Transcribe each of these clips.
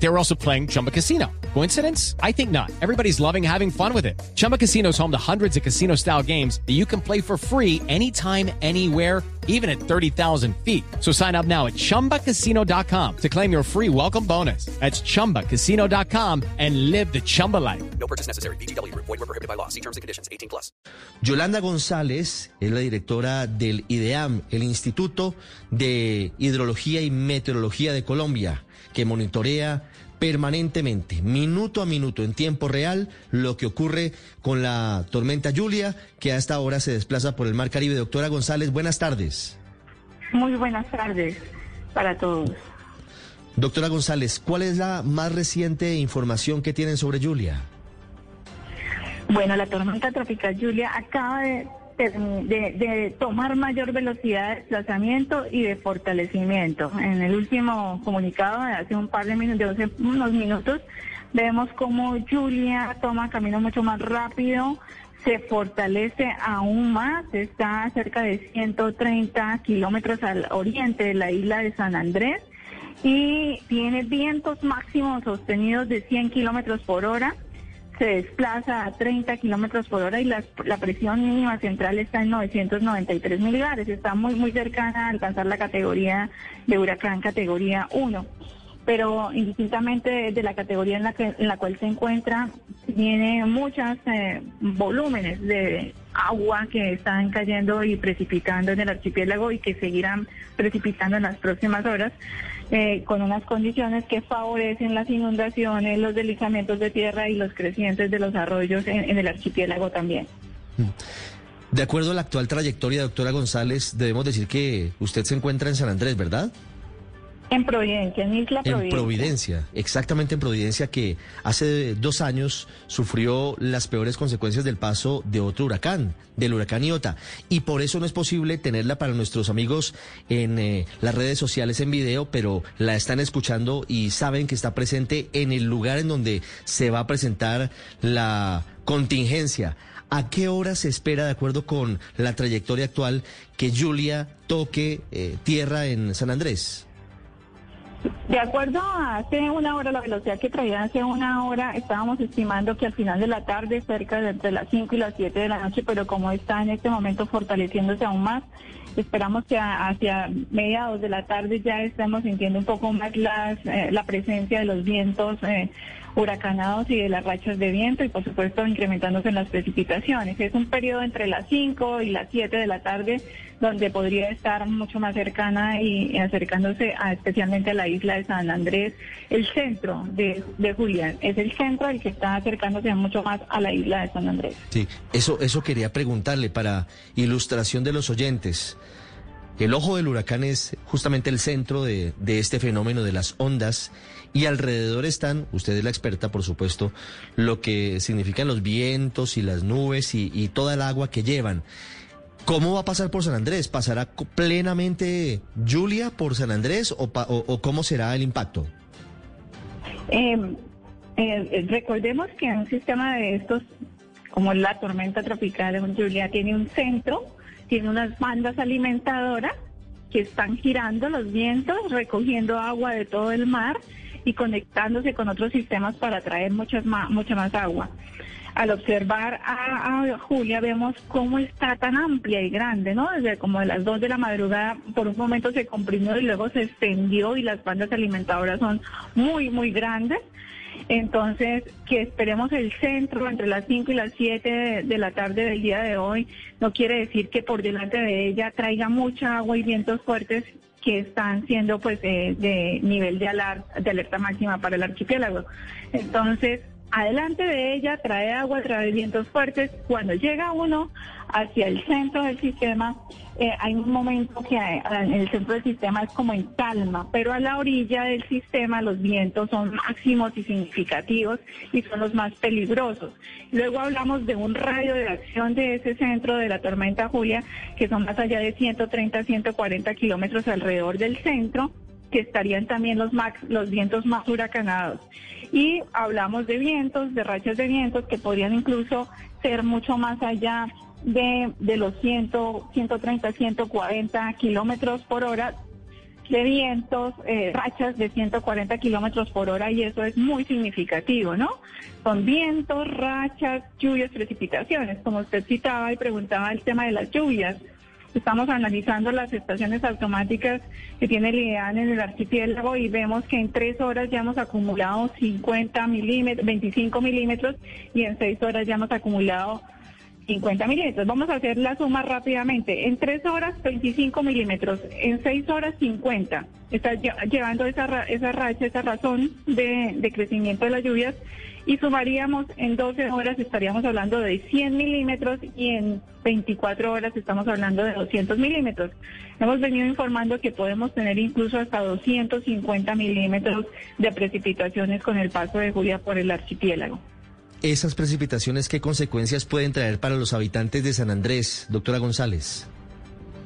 They were also playing Chumba Casino. Coincidence? I think not. Everybody's loving having fun with it. Chumba Casino is home to hundreds of casino style games that you can play for free anytime, anywhere, even at 30,000 feet. So sign up now at chumbacasino.com to claim your free welcome bonus. That's chumbacasino.com and live the Chumba life. No purchase necessary. BGW. Void were prohibited by law. See terms and conditions. 18 plus. Yolanda González es la directora del IDEAM, el Instituto de Hidrología y Meteorología de Colombia, que monitorea permanentemente, minuto a minuto, en tiempo real, lo que ocurre con la tormenta Julia, que a esta hora se desplaza por el Mar Caribe. Doctora González, buenas tardes. Muy buenas tardes para todos. Doctora González, ¿cuál es la más reciente información que tienen sobre Julia? Bueno, la tormenta tropical Julia acaba de, de- de tomar mayor velocidad de desplazamiento y de fortalecimiento. En el último comunicado de hace un par de minutos, de unos minutos, vemos cómo Julia toma camino mucho más rápido, se fortalece aún más, está cerca de 130 kilómetros al oriente de la isla de San Andrés y tiene vientos máximos sostenidos de 100 kilómetros por hora se desplaza a 30 kilómetros por hora y la, la presión mínima central está en 993 milibares. Está muy, muy cercana a alcanzar la categoría de huracán categoría 1. Pero indistintamente de, la categoría en la, que, en la cual se encuentra, tiene muchos volúmenes de agua que están cayendo y precipitando en el archipiélago y que seguirán precipitando en las próximas horas eh, con unas condiciones que favorecen las inundaciones, los deslizamientos de tierra y los crecientes de los arroyos en, en el archipiélago también. De acuerdo a la actual trayectoria, doctora González, debemos decir que usted se encuentra en San Andrés, ¿verdad? En Providencia, en Isla Providencia. En Providencia, exactamente en Providencia, que hace dos años sufrió las peores consecuencias del paso de otro huracán, del huracán Iota. Y por eso no es posible tenerla para nuestros amigos en eh, las redes sociales en video, pero la están escuchando y saben que está presente en el lugar en donde se va a presentar la contingencia. ¿A qué hora se espera, de acuerdo con la trayectoria actual, que Julia toque eh, tierra en San Andrés? De acuerdo a hace una hora, la velocidad que traía hace una hora, estábamos estimando que al final de la tarde, cerca de entre las 5 y las 7 de la noche, pero como está en este momento fortaleciéndose aún más, esperamos que hacia mediados de la tarde ya estemos sintiendo un poco más eh, la presencia de los vientos eh, huracanados y de las rachas de viento y por supuesto incrementándose en las precipitaciones. Es un periodo entre las 5 y las 7 de la tarde donde podría estar mucho más cercana y, acercándose a, especialmente a la isla de San Andrés, el centro de, de Julián. Es el centro el que está acercándose mucho más a la isla de San Andrés. Sí, eso, eso quería preguntarle para ilustración de los oyentes. El ojo del huracán es justamente el centro de, de este fenómeno de las ondas y alrededor están, usted es la experta por supuesto, lo que significan los vientos y las nubes y, toda el agua que llevan. ¿Cómo va a pasar por San Andrés? ¿Pasará plenamente Julia por San Andrés o, pa- o- cómo será el impacto? Eh, eh, recordemos que un sistema de estos, como la tormenta tropical Julia, tiene un centro, tiene unas bandas alimentadoras que están girando los vientos, recogiendo agua de todo el mar y conectándose con otros sistemas para traer muchas más, mucha más agua. Al observar a, Julia vemos cómo está tan amplia y grande, ¿no? Desde como de las 2 de la madrugada por un momento se comprimió y luego se extendió y las bandas alimentadoras son muy, muy grandes. Entonces, que esperemos el centro entre las 5 y las 7 de, de la tarde del día de hoy, no quiere decir que por delante de ella traiga mucha agua y vientos fuertes que están siendo pues eh, de nivel de alerta, de alerta máxima para el archipiélago. Entonces, adelante de ella trae agua, trae vientos fuertes. Cuando llega uno hacia el centro del sistema, eh, hay un momento que eh, en el centro del sistema es como en calma, pero a la orilla del sistema los vientos son máximos y significativos y son los más peligrosos. Luego hablamos de un radio de acción de ese centro de la tormenta Julia, que son más allá de 130, 140 kilómetros alrededor del centro que estarían también los, max, los vientos más huracanados. Y hablamos de vientos, de rachas de vientos que podrían incluso ser mucho más allá de, de los 100, 130, 140 kilómetros por hora de vientos, eh, rachas de 140 kilómetros por hora y eso es muy significativo, ¿no? Son vientos, rachas, lluvias, precipitaciones. Como usted citaba y preguntaba el tema de las lluvias, estamos analizando las estaciones automáticas que tiene el IDEAN en el archipiélago y vemos que en tres horas ya hemos acumulado 50 milímetros, 25 milímetros y en seis horas ya hemos acumulado 50 milímetros. Vamos a hacer la suma rápidamente. En 3 horas, 25 milímetros. En 6 horas, 50. Está llevando esa, esa racha, esa razón de, de crecimiento de las lluvias. Y sumaríamos en 12 horas, estaríamos hablando de 100 milímetros y en 24 horas estamos hablando de 200 milímetros. Hemos venido informando que podemos tener incluso hasta 250 milímetros de precipitaciones con el paso de Julia por el archipiélago. Esas precipitaciones, ¿qué consecuencias pueden traer para los habitantes de San Andrés, doctora González?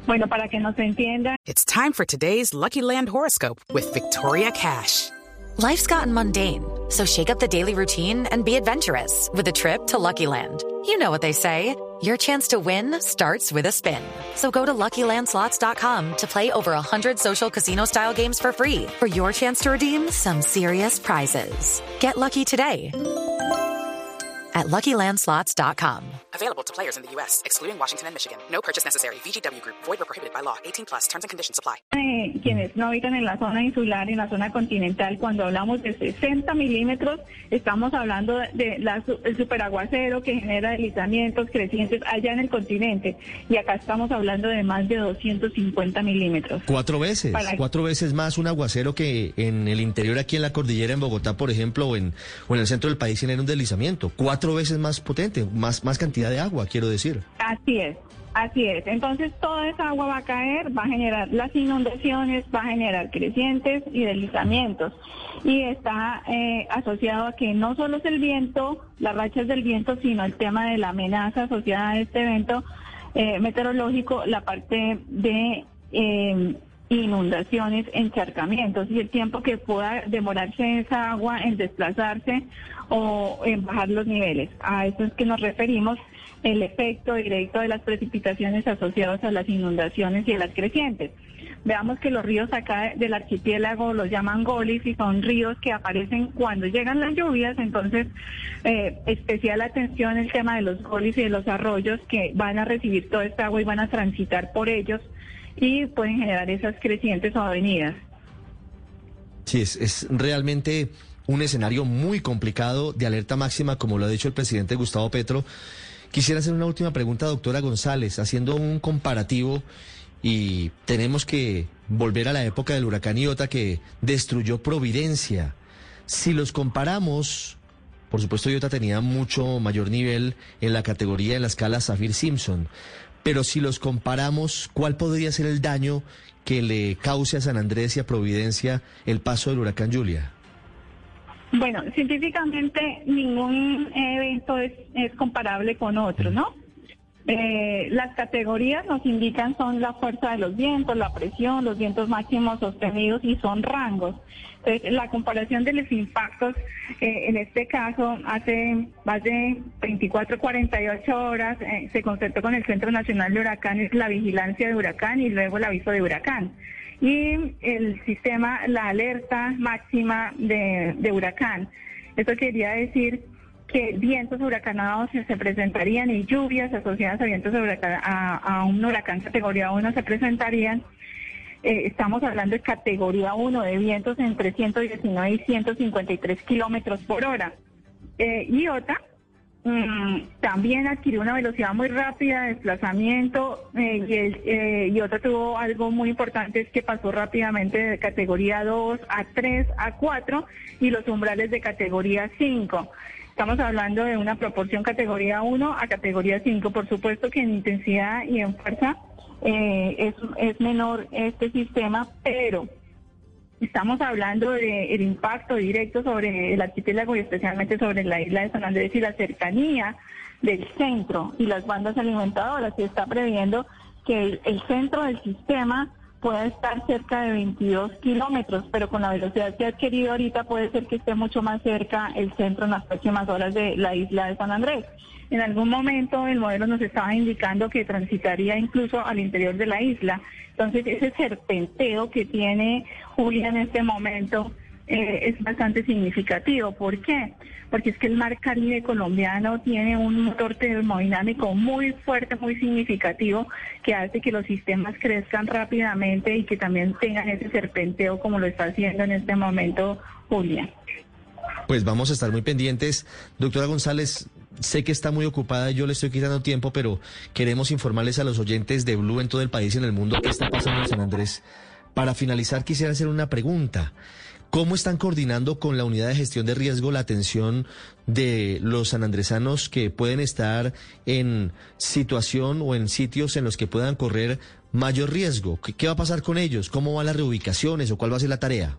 Bueno, para que nos entienda, It's time for today's Lucky Land horoscope with Victoria Cash. Life's gotten mundane, so shake up the daily routine and be adventurous with a trip to Lucky Land. You know what they say. Your chance to win starts with a spin. So go to LuckyLandSlots.com to play over 100 social casino-style games for free for your chance to redeem some serious prizes. Get lucky today at LuckyLandSlots.com. Available to players in the U.S., excluding Washington and Michigan. No purchase necessary. VGW Group, void or prohibited by law. 18 plus terms and conditions apply. eh, quienes no habitan en la zona insular, en la zona continental, cuando hablamos de 60 milímetros, estamos hablando de la, su- el superaguacero que genera deslizamientos crecientes allá en el continente. Y acá estamos hablando de más de 250 milímetros. Cuatro veces, Para- cuatro veces más un aguacero que en el interior, aquí en la cordillera, en Bogotá, por ejemplo, o en, o en el centro del país genera un deslizamiento. Cuatro veces más potente, más, más cantidad de agua, quiero decir. Así es, así es. Entonces toda esa agua va a caer, va a generar las inundaciones, va a generar crecientes y deslizamientos. Y está eh, asociado a que no solo es el viento, las rachas del viento, sino el tema de la amenaza asociada a este evento eh, meteorológico, la parte de eh, inundaciones, encharcamientos y el tiempo que pueda demorarse esa agua en desplazarse o en bajar los niveles. A eso es que nos referimos el efecto directo de las precipitaciones asociadas a las inundaciones y a las crecientes. Veamos que los ríos acá del archipiélago los llaman golis y son ríos que aparecen cuando llegan las lluvias, entonces eh, especial atención el tema de los golis y de los arroyos que van a recibir toda esta agua y van a transitar por ellos y pueden generar esas crecientes avenidas. Sí, es, es realmente un escenario muy complicado de alerta máxima, como lo ha dicho el presidente Gustavo Petro. Quisiera hacer una última pregunta, doctora González, haciendo un comparativo y tenemos que volver a la época del huracán Iota que destruyó Providencia. Si los comparamos, por supuesto Iota tenía mucho mayor nivel en la categoría en la escala Zafir-Simpson, pero si los comparamos, ¿cuál podría ser el daño que le cause a San Andrés y a Providencia el paso del huracán Julia? Bueno, científicamente ningún evento es, es comparable con otro, ¿no? Eh, las categorías nos indican son la fuerza de los vientos, la presión, los vientos máximos sostenidos y son rangos. Entonces, la comparación de los impactos, eh, en este caso, hace más de 24, 48 horas eh, se concertó con el Centro Nacional de Huracanes la vigilancia de huracán y luego el aviso de huracán y el sistema, la alerta máxima de, de huracán. Esto quería decir que vientos huracanados se, se presentarían y lluvias asociadas a vientos a, a un huracán categoría 1 se presentarían. Eh, estamos hablando de categoría 1 de vientos entre 119 y 153 kilómetros por hora. Eh, Iota mm, también adquirió una velocidad muy rápida de desplazamiento eh, y, el, eh, Iota tuvo algo muy importante, es que pasó rápidamente de categoría 2 a 3 a 4 y los umbrales de categoría 5. Estamos hablando de una proporción categoría 1 a categoría 5. Por supuesto que en intensidad y en fuerza eh, es, es menor este sistema, pero estamos hablando del impacto directo sobre el archipiélago y especialmente sobre la isla de San Andrés y la cercanía del centro y las bandas alimentadoras. Se está previendo que el centro del sistema pueda estar cerca de 22 kilómetros, pero con la velocidad que ha adquirido ahorita puede ser que esté mucho más cerca el centro en las próximas horas de la isla de San Andrés. En algún momento el modelo nos estaba indicando que transitaría incluso al interior de la isla. Entonces ese serpenteo que tiene Julia en este momento eh, es bastante significativo. ¿Por qué? Porque es que el mar Caribe colombiano tiene un motor termodinámico muy fuerte, muy significativo, que hace que los sistemas crezcan rápidamente y que también tengan ese serpenteo como lo está haciendo en este momento Julia. Pues vamos a estar muy pendientes. Doctora González, sé que está muy ocupada y yo le estoy quitando tiempo, pero queremos informarles a los oyentes de Blue en todo el país y en el mundo qué está pasando en San Andrés. Para finalizar, quisiera hacer una pregunta. ¿Cómo están coordinando con la unidad de gestión de riesgo la atención de los sanandresanos que pueden estar en situación o en sitios en los que puedan correr mayor riesgo? ¿Qué, va a pasar con ellos? ¿Cómo van las reubicaciones o cuál va a ser la tarea?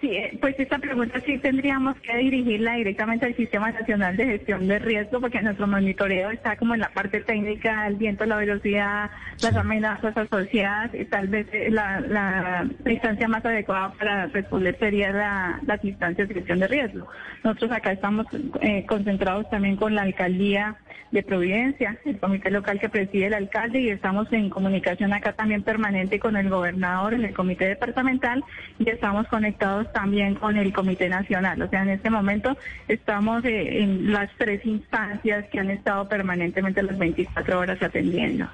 Sí, eh, pues esta pregunta sí tendríamos que dirigirla directamente al Sistema Nacional de Gestión de Riesgo, porque nuestro monitoreo está como en la parte técnica, el viento, la velocidad, las amenazas asociadas, y tal vez eh, la, la distancia más adecuada para responder sería la, las de gestión de riesgo. Nosotros acá estamos eh, concentrados también con la alcaldía de Providencia, el comité local que preside el alcalde, y estamos en comunicación acá también permanente con el gobernador en el comité departamental y estamos conectados también con el Comité Nacional. O sea, en este momento estamos eh, en las tres instancias que han estado permanentemente las 24 horas atendiendo.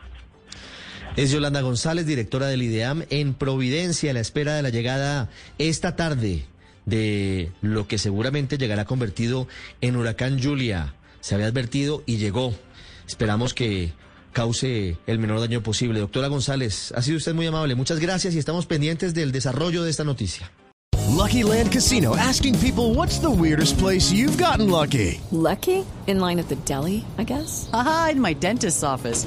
Es Yolanda González, directora del IDEAM en Providencia, a la espera de la llegada esta tarde de lo que seguramente llegará convertido en huracán Julia. Se había advertido y llegó. Esperamos que cause el menor daño posible. Doctora González, ha sido usted muy amable. Muchas gracias y estamos pendientes del desarrollo de esta noticia. Lucky Land Casino asking people what's the weirdest place you've gotten lucky? Lucky? In line at the deli, I guess? Aha, in my dentist's office.